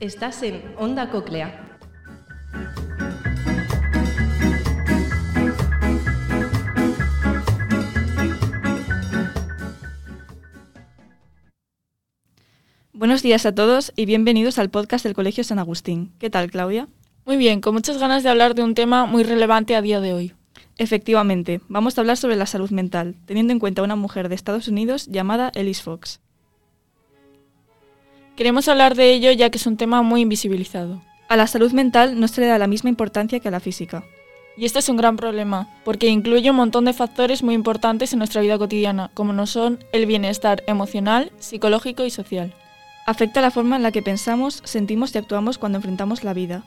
Estás en Onda Coclea. Buenos días a todos y bienvenidos al podcast del Colegio San Agustín. ¿Qué tal, Claudia? Muy bien, con muchas ganas de hablar de un tema muy relevante a día de hoy. Efectivamente, vamos a hablar sobre la salud mental, teniendo en cuenta a una mujer de Estados Unidos llamada Elise Fox. Queremos hablar de ello ya que es un tema muy invisibilizado. A la salud mental no se le da la misma importancia que a la física. Y este es un gran problema, porque incluye un montón de factores muy importantes en nuestra vida cotidiana, como no son el bienestar emocional, psicológico y social. Afecta la forma en la que pensamos, sentimos y actuamos cuando enfrentamos la vida.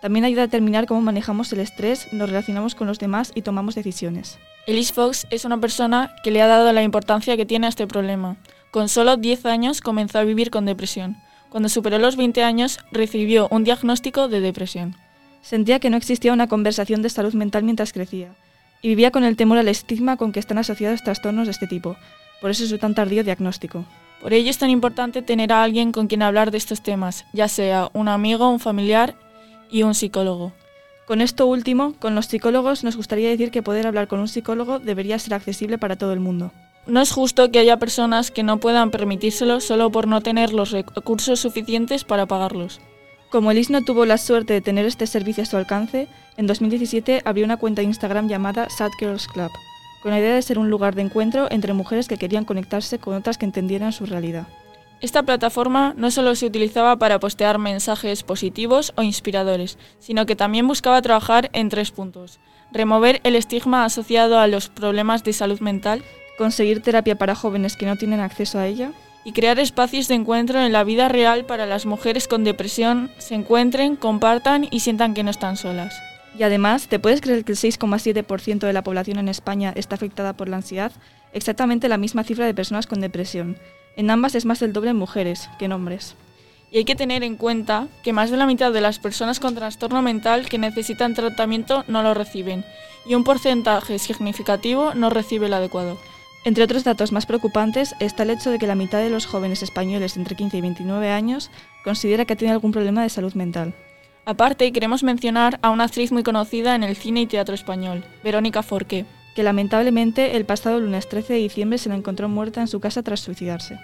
También ayuda a determinar cómo manejamos el estrés, nos relacionamos con los demás y tomamos decisiones. Elise Fox es una persona que le ha dado la importancia que tiene a este problema. Con solo 10 años comenzó a vivir con depresión. Cuando superó los 20 años recibió un diagnóstico de depresión. Sentía que no existía una conversación de salud mental mientras crecía, y vivía con el temor al estigma con que están asociados trastornos de este tipo. Por eso es su tan tardío diagnóstico. Por ello es tan importante tener a alguien con quien hablar de estos temas, ya sea un amigo, un familiar y un psicólogo. Con esto último, con los psicólogos nos gustaría decir que poder hablar con un psicólogo debería ser accesible para todo el mundo. No es justo que haya personas que no puedan permitírselo solo por no tener los recursos suficientes para pagarlos. Como Elise no tuvo la suerte de tener este servicio a su alcance, en 2017 abrió una cuenta de Instagram llamada Sad Girls Club, con la idea de ser un lugar de encuentro entre mujeres que querían conectarse con otras que entendieran su realidad. Esta plataforma no solo se utilizaba para postear mensajes positivos o inspiradores, sino que también buscaba trabajar en tres puntos. Remover el estigma asociado a los problemas de salud mental, conseguir terapia para jóvenes que no tienen acceso a ella y crear espacios de encuentro en la vida real para las mujeres con depresión se encuentren, compartan y sientan que no están solas. Y además, ¿te puedes creer que el 6,7% de la población en España está afectada por la ansiedad? Exactamente la misma cifra de personas con depresión. En ambas es más del doble en mujeres que en hombres. Y hay que tener en cuenta que más de la mitad de las personas con trastorno mental que necesitan tratamiento no lo reciben y un porcentaje significativo no recibe el adecuado. Entre otros datos más preocupantes está el hecho de que la mitad de los jóvenes españoles entre 15 y 29 años considera que tiene algún problema de salud mental. Aparte, queremos mencionar a una actriz muy conocida en el cine y teatro español, Verónica Forqué, que lamentablemente el pasado lunes 13 de diciembre se la encontró muerta en su casa tras suicidarse.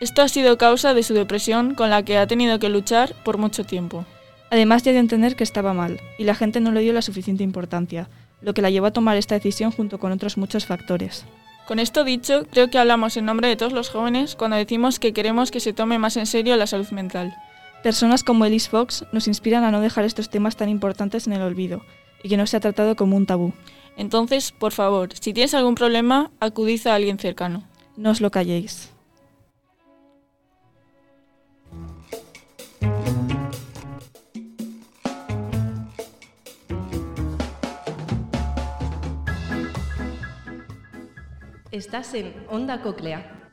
Esto ha sido causa de su depresión con la que ha tenido que luchar por mucho tiempo. Además ya de entender que estaba mal, y la gente no le dio la suficiente importancia, lo que la llevó a tomar esta decisión junto con otros muchos factores. Con esto dicho, creo que hablamos en nombre de todos los jóvenes cuando decimos que queremos que se tome más en serio la salud mental. Personas como Elise Fox nos inspiran a no dejar estos temas tan importantes en el olvido y que no sea tratado como un tabú. Entonces, por favor, si tienes algún problema, acudid a alguien cercano. No os lo calléis. Estás en Onda Coclea.